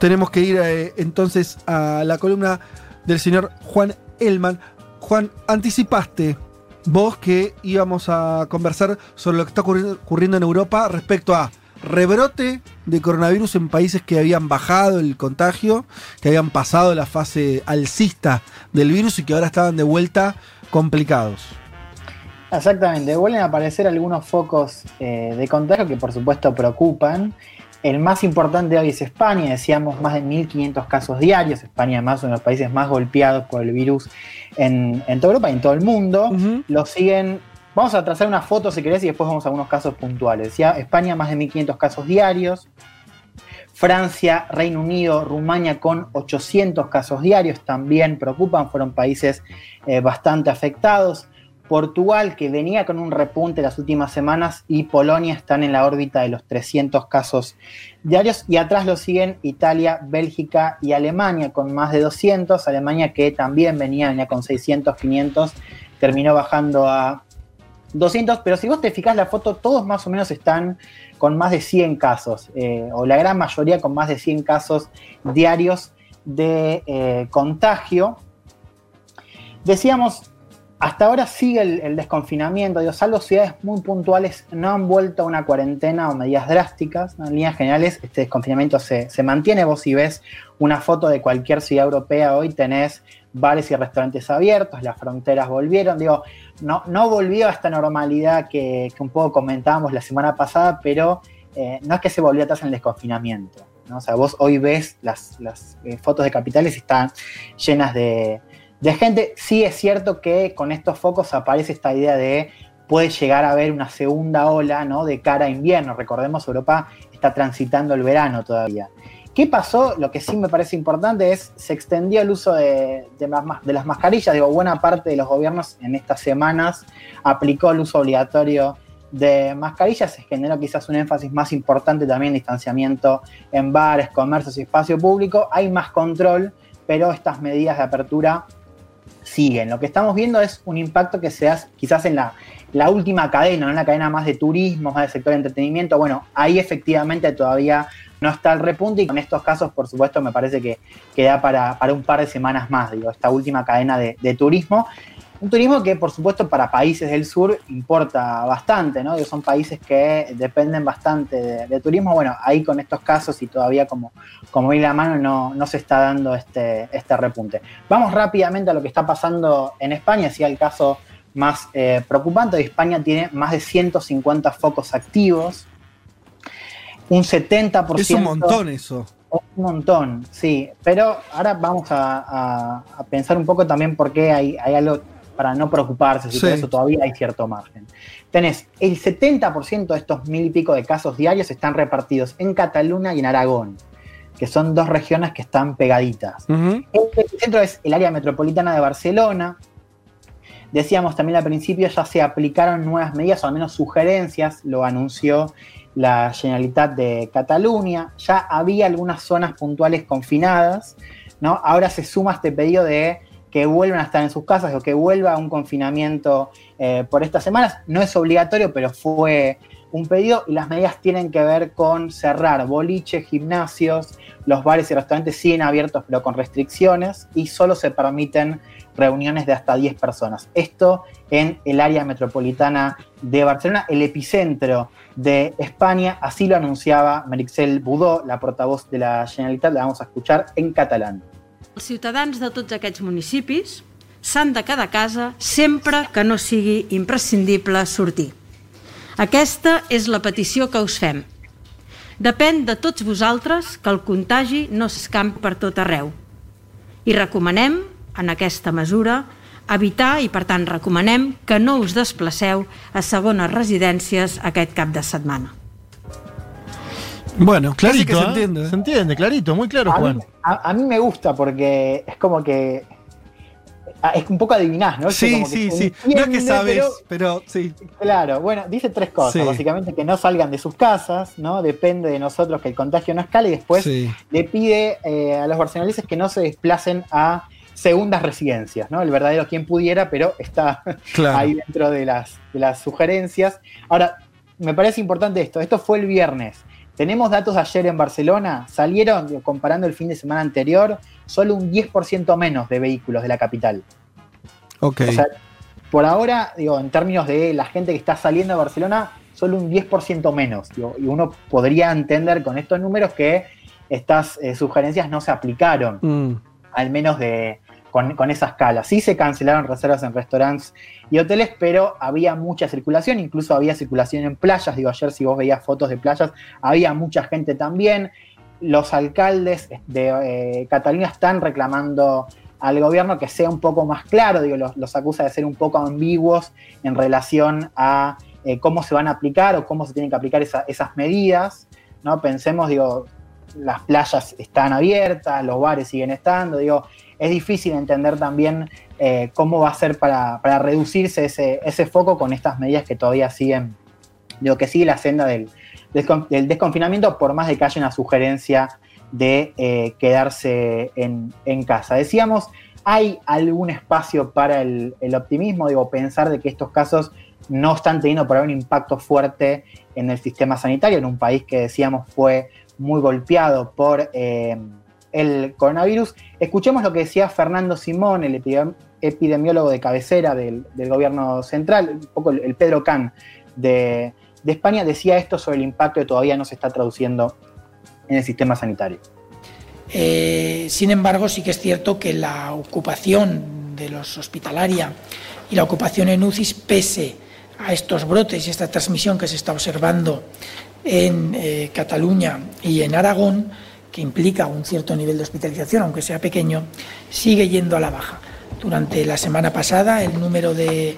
Tenemos que ir eh, entonces a la columna del señor Juan Elman. Juan, anticipaste vos que íbamos a conversar sobre lo que está ocurriendo en Europa respecto a rebrote de coronavirus en países que habían bajado el contagio, que habían pasado la fase alcista del virus y que ahora estaban de vuelta complicados. Exactamente, vuelven a aparecer algunos focos eh, de contagio que por supuesto preocupan el más importante hoy es España, decíamos más de 1.500 casos diarios. España, además, uno de los países más golpeados por el virus en, toda Europa y en todo el mundo. Lo siguen. Vamos a trazar una foto si querés y después vamos a algunos casos puntuales. Decía España, más de 1.500 casos diarios. Francia, Reino Unido, Rumania con 800 casos diarios también preocupan, fueron países eh, bastante afectados. Portugal, que venía con un repunte las últimas semanas, y Polonia están en la órbita de los 300 casos diarios. Y atrás lo siguen Italia, Bélgica y Alemania con más de 200. Alemania que también venía, venía con 600, 500, terminó bajando a 200. Pero si vos te fijás la foto, todos más o menos están con más de 100 casos, eh, o la gran mayoría con más de 100 casos diarios de eh, contagio. Decíamos, hasta ahora sigue el, desconfinamiento, digo, salvo ciudades muy puntuales, no han vuelto a una cuarentena o medidas drásticas. En líneas generales, este desconfinamiento se, mantiene. Vos si ves una foto de cualquier ciudad europea hoy, tenés bares y restaurantes abiertos, las fronteras volvieron. Digo, no, no volvió a esta normalidad que, un poco comentábamos la semana pasada, pero eh, no es que se volvió atrás en el desconfinamiento. O sea, vos hoy ves las, eh, fotos de capitales y están llenas de, de gente. Sí es cierto que con estos focos aparece esta idea de puede llegar a haber una segunda ola ¿no? de cara a invierno. Recordemos, Europa está transitando el verano todavía. ¿Qué pasó? Lo que sí me parece importante es se extendió el uso de, las mascarillas. Digo, buena parte de los gobiernos en estas semanas aplicó el uso obligatorio de mascarillas. Se generó quizás un énfasis más importante también en distanciamiento en bares, comercios y espacio público. Hay más control, pero estas medidas de apertura siguen. Lo que estamos viendo es un impacto que se hace quizás en la, última cadena, en la cadena más de turismo, más del sector de entretenimiento. Bueno, ahí efectivamente todavía no está el repunte y con estos casos, por supuesto, me parece que, queda para, un par de semanas más, digo, esta última cadena de, turismo. Un turismo que, por supuesto, para países del sur importa bastante, ¿no? son países que dependen bastante de, turismo. Bueno, ahí con estos casos y todavía como, como la mano no, no se está dando este, este repunte. Vamos rápidamente a lo que está pasando en España, si el caso más eh, preocupante. España tiene más de 150 focos activos. Un 70%. Es un montón eso. Un montón, sí. Pero ahora vamos a, pensar un poco también por qué hay, hay algo para no preocuparse, si por eso todavía hay cierto margen. Tenés el 70% de estos mil y pico de casos diarios están repartidos en Cataluña y en Aragón, que son dos regiones que están pegaditas. El centro es el área metropolitana de Barcelona. Decíamos también al principio, ya se aplicaron nuevas medidas, o al menos sugerencias, lo anunció la Generalitat de Cataluña. Ya había algunas zonas puntuales confinadas, ¿no? Ahora se suma este pedido de que vuelvan a estar en sus casas o que vuelva a un confinamiento eh, por estas semanas. No es obligatorio, pero fue un pedido y las medidas tienen que ver con cerrar boliches, gimnasios, los bares y restaurantes siguen abiertos pero con restricciones y solo se permiten reuniones de hasta 10 personas. Esto en el área metropolitana de Barcelona, el epicentro de España, así lo anunciaba Merixel Budó, la portavoz de la Generalitat, la vamos a escuchar en catalán. Ciutadans de municipis s'han de quedar a casa sempre que no sigui imprescindible sortir. Aquesta és la petició que us fem. Depèn de tots vosaltres que el contagi no s'escampi per tot arreu. I recomanem, en aquesta mesura, evitar i, per tant, recomanem que no us desplaceu a segones residències aquest cap de setmana. Bueno, Clarito, que se ¿eh? entiende. Se entiende, clarito, muy claro, A mí, Juan. a- a mí me gusta porque es como que. Ah, Es un poco adivinás, ¿no? Sí, Como sí, sí. No es que sabes, pero- pero, sí. Claro, bueno, dice tres cosas. Sí. Básicamente que no salgan de sus casas, ¿no? Depende de nosotros que el contagio no escale y después sí. le pide eh, a los barceloneses que no se desplacen a segundas residencias, ¿no? El verdadero quien pudiera, pero está Claro. ahí dentro de las, de las sugerencias. Ahora, me parece importante esto. Esto fue el viernes. Tenemos datos de ayer en Barcelona. Salieron, comparando el fin de semana anterior, solo un 10% menos de vehículos de la capital. Ok. O sea, por ahora, digo, en términos de la gente que está saliendo de Barcelona, solo un 10% menos. digo, y uno podría entender con estos números que estas eh, sugerencias no se aplicaron, Mm. al menos de, con, con esa escala. Sí se cancelaron reservas en restaurantes y hoteles, pero había mucha circulación, incluso había circulación en playas. Digo, ayer si vos veías fotos de playas, había mucha gente también. Los alcaldes de eh, Cataluña están reclamando al gobierno que sea un poco más claro, digo, los, los acusa de ser un poco ambiguos en relación a eh, cómo se van a aplicar o cómo se tienen que aplicar esa- esas medidas, ¿no? Pensemos, digo, las playas están abiertas, los bares siguen estando, digo, es difícil entender también eh, cómo va a ser para, para reducirse ese, ese foco con estas medidas que todavía siguen, digo, que sigue la senda del, del desconfinamiento, por más de que haya una sugerencia de eh, quedarse en, en casa. Decíamos, ¿hay algún espacio para el, el optimismo? Digo, pensar de que estos casos no están teniendo por ahora un impacto fuerte en el sistema sanitario, en un país que decíamos fue muy golpeado por eh, el coronavirus. Escuchemos lo que decía Fernando Simón, el epidem- epidemiólogo de cabecera del, gobierno central, un poco el, Pedro Can de, de España, decía esto sobre el impacto que todavía no se está traduciendo en el sistema sanitario. Eh, sin embargo, sí que es cierto que la ocupación de los hospitalaria y la ocupación en UCIs, pese a estos brotes y esta transmisión que se está observando en eh, Cataluña y en Aragón, que implica un cierto nivel de hospitalización, aunque sea pequeño, sigue yendo a la baja. Durante la semana pasada, el número de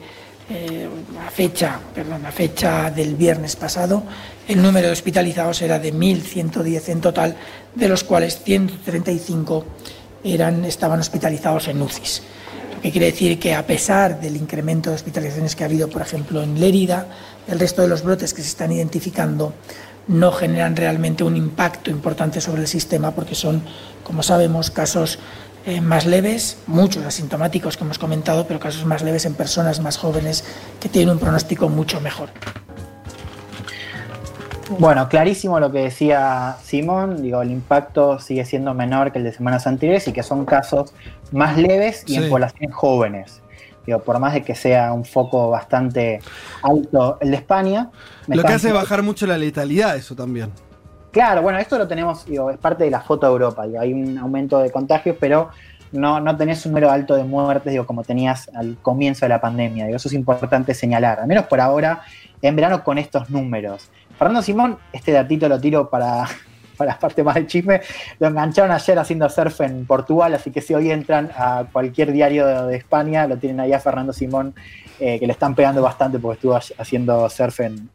eh, a fecha, perdón, a fecha del viernes pasado, el número de hospitalizados era de 1.110 en total, de los cuales 135 eran, estaban hospitalizados en UCIs. Lo que quiere decir que a pesar del incremento de hospitalizaciones que ha habido, por ejemplo, en Lérida, el resto de los brotes que se están identificando no generan realmente un impacto importante sobre el sistema porque son, como sabemos, casos eh, más leves, muchos asintomáticos que hemos comentado, pero casos más leves en personas más jóvenes que tienen un pronóstico mucho mejor. Bueno, clarísimo lo que decía Simón, digo, el impacto sigue siendo menor que el de semanas anteriores y que son casos más leves y Sí. en poblaciones jóvenes. Digo, por más de que sea un foco bastante alto el de España. Lo que hace bajar mucho la letalidad, eso también. Claro, bueno, esto lo tenemos, digo, es parte de la foto de Europa, digo, hay un aumento de contagios, pero no, no tenés un número alto de muertes, digo, como tenías al comienzo de la pandemia, digo, eso es importante señalar, al menos por ahora, en verano con estos números. Fernando Simón, este datito lo tiro para, para la parte más del chisme, lo engancharon ayer haciendo surf en Portugal, así que si hoy entran a cualquier diario de, de España, lo tienen ahí a Fernando Simón, eh, que le están pegando bastante porque estuvo haciendo surf en,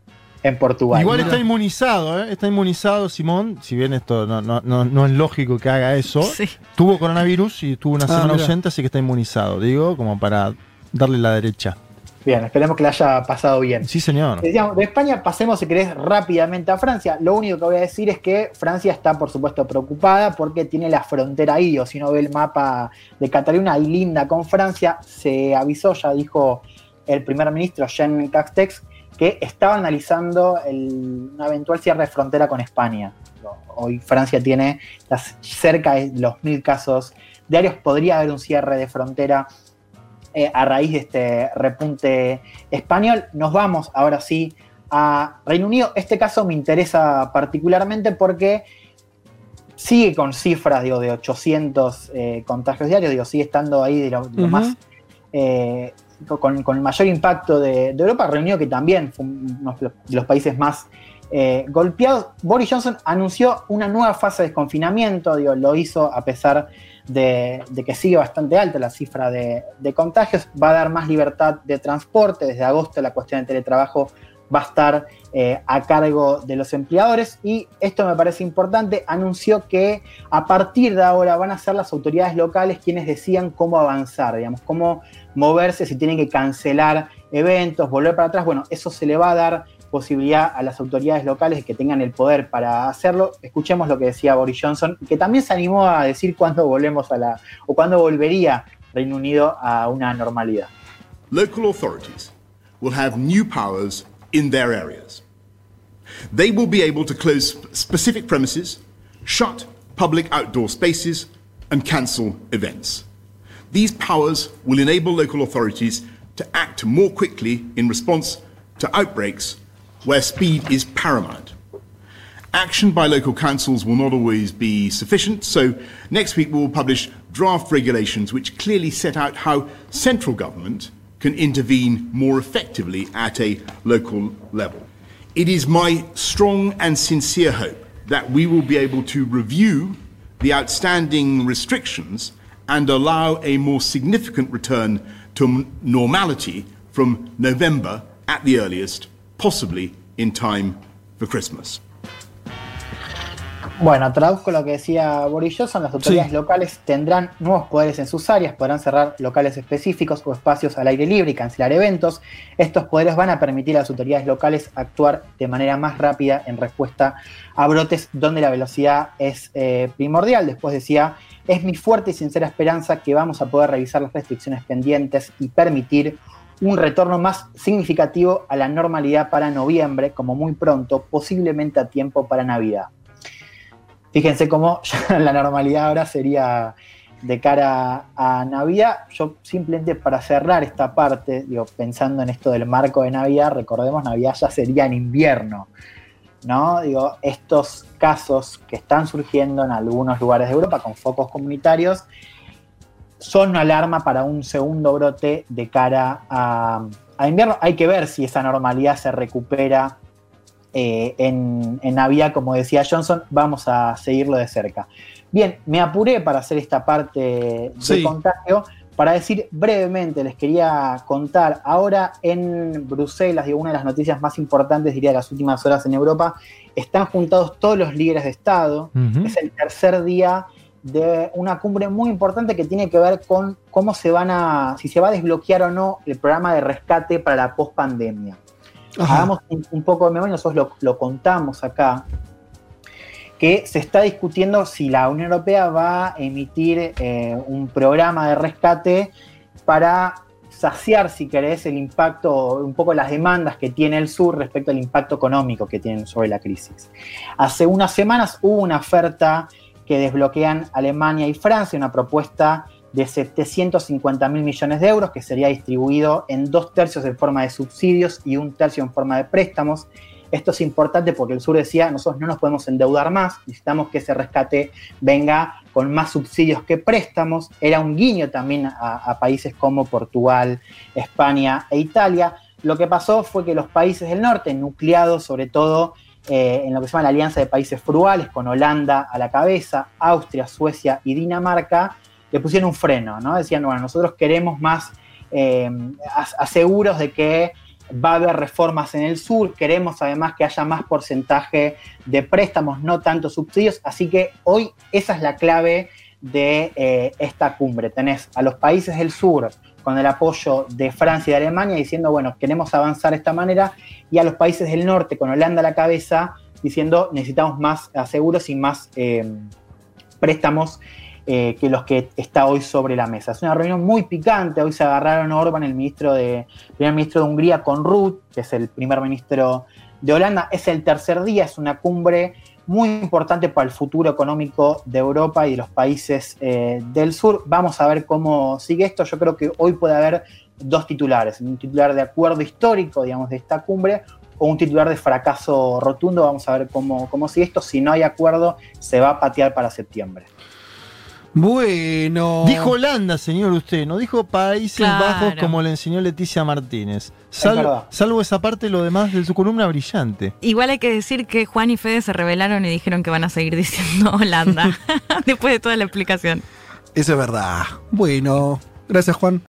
en Portugal. Igual está inmunizado, ¿eh? Está inmunizado Simón, si bien esto no, no, no, no es lógico que haga eso. Sí. Tuvo coronavirus y tuvo una Ah, semana mira. ausente, así que está inmunizado, digo, como para darle la derecha. Bien, esperemos que le haya pasado bien. Sí, señor. Decíamos, de España pasemos, si querés, rápidamente a Francia. Lo único que voy a decir es que Francia está, por supuesto, preocupada porque tiene la frontera ahí, o si no ve el mapa de Cataluña, ahí linda con Francia. Se avisó, ya dijo el primer ministro Jean Castex, que estaba analizando el- un eventual cierre de frontera con España. Hoy Francia tiene las- cerca de los mil casos diarios. Podría haber un cierre de frontera eh, a raíz de este repunte español. Nos vamos ahora sí a Reino Unido. Este caso me interesa particularmente porque sigue con cifras digo, de 800 eh, contagios diarios, digo, sigue estando ahí de lo, de lo Ujú. más... eh, con, con el mayor impacto de, de Europa, Reino Unido que también fue uno de los países más eh, golpeados. Boris Johnson anunció una nueva fase de desconfinamiento, digo, lo hizo a pesar de, de que sigue bastante alta la cifra de, de contagios, va a dar más libertad de transporte, desde agosto la cuestión del teletrabajo va a estar eh, a cargo de los empleadores y esto me parece importante, anunció que a partir de ahora van a ser las autoridades locales quienes decían cómo avanzar, digamos, cómo moverse, si tienen que cancelar eventos, volver para atrás, bueno, eso se le va a dar posibilidad a las autoridades locales que tengan el poder para hacerlo. Escuchemos lo que decía Boris Johnson, que también se animó a decir cuándo volvemos a la, o cuándo volvería Reino Unido a una normalidad. Local authorities will have new powers in their areas. They will be able to close specific premises, shut public outdoor spaces, and cancel events. These powers will enable local authorities to act more quickly in response to outbreaks where speed is paramount. Action by local councils will not always be sufficient, so next week we will publish draft regulations which clearly set out how central government can intervene more effectively at a local level. It is my strong and sincere hope that we will be able to review the outstanding restrictions and allow a more significant return to normality from November at the earliest, possibly in time for Christmas. Bueno, traduzco lo que decía Boris Johnson, las autoridades Sí. locales tendrán nuevos poderes en sus áreas, podrán cerrar locales específicos o espacios al aire libre y cancelar eventos. Estos poderes van a permitir a las autoridades locales actuar de manera más rápida en respuesta a brotes donde la velocidad es eh, primordial. Después decía, es mi fuerte y sincera esperanza que vamos a poder revisar las restricciones pendientes y permitir un retorno más significativo a la normalidad para noviembre, como muy pronto, posiblemente a tiempo para Navidad. Fíjense cómo la normalidad ahora sería de cara a Navidad. Yo simplemente para cerrar esta parte, digo, pensando en esto del marco de Navidad, recordemos Navidad ya sería en invierno. ¿no? Digo, estos casos que están surgiendo en algunos lugares de Europa con focos comunitarios son una alarma para un segundo brote de cara a, a invierno. Hay que ver si esa normalidad se recupera eh, en, en Navidad, como decía Johnson, vamos a seguirlo de cerca. Bien, me apuré para hacer esta parte de Sí. contagio. Para decir brevemente, les quería contar, ahora en Bruselas, digo, una de las noticias más importantes, diría, de las últimas horas en Europa, están juntados todos los líderes de Estado. Es el tercer día de una cumbre muy importante que tiene que ver con cómo se van a, si se va a desbloquear o no el programa de rescate para la pospandemia. Hagamos un, un poco de memoria, nosotros lo, lo contamos acá, que se está discutiendo si la Unión Europea va a emitir eh, un programa de rescate para saciar, si querés, el impacto, un poco las demandas que tiene el sur respecto al impacto económico que tienen sobre la crisis. Hace unas semanas hubo una oferta que desbloquean Alemania y Francia, una propuesta de 750 mil millones de euros que sería distribuido en dos tercios en forma de subsidios y un tercio en forma de préstamos. Esto es importante porque el sur decía, nosotros no nos podemos endeudar más, necesitamos que ese rescate venga con más subsidios que préstamos. Era un guiño también a, a países como Portugal, España e Italia. Lo que pasó fue que los países del norte, nucleados sobre todo eh, en lo que se llama la Alianza de Países Frugales, con Holanda a la cabeza, Austria, Suecia y Dinamarca, le pusieron un freno, ¿no? Decían, bueno, nosotros queremos más eh, as- aseguros de que va a haber reformas en el sur, queremos además que haya más porcentaje de préstamos, no tanto subsidios, así que hoy esa es la clave de eh, esta cumbre. Tenés a los países del sur con el apoyo de Francia y de Alemania diciendo, bueno, queremos avanzar de esta manera, y a los países del norte con Holanda a la cabeza diciendo, necesitamos más aseguros y más eh, préstamos eh, que los que está hoy sobre la mesa. Es una reunión muy picante. Hoy se agarraron Orban, el ministro de, primer ministro de Hungría, con Ruth, que es el primer ministro de Holanda. Es el tercer día, es una cumbre muy importante para el futuro económico de Europa y de los países eh, del sur. Vamos a ver cómo sigue esto. Yo creo que hoy puede haber dos titulares, un titular de acuerdo histórico, digamos, de esta cumbre, o un titular de fracaso rotundo. Vamos a ver cómo, cómo sigue esto. Si no hay acuerdo, se va a patear para septiembre. Bueno. Dijo Holanda, señor, usted, no dijo Países Claro. Bajos como le enseñó Leticia Martínez. Salvo esa parte, lo demás de su columna brillante. Igual hay que decir que Juan y Fede se rebelaron y dijeron que van a seguir diciendo Holanda después de toda la explicación. Eso es verdad. Bueno, gracias Juan.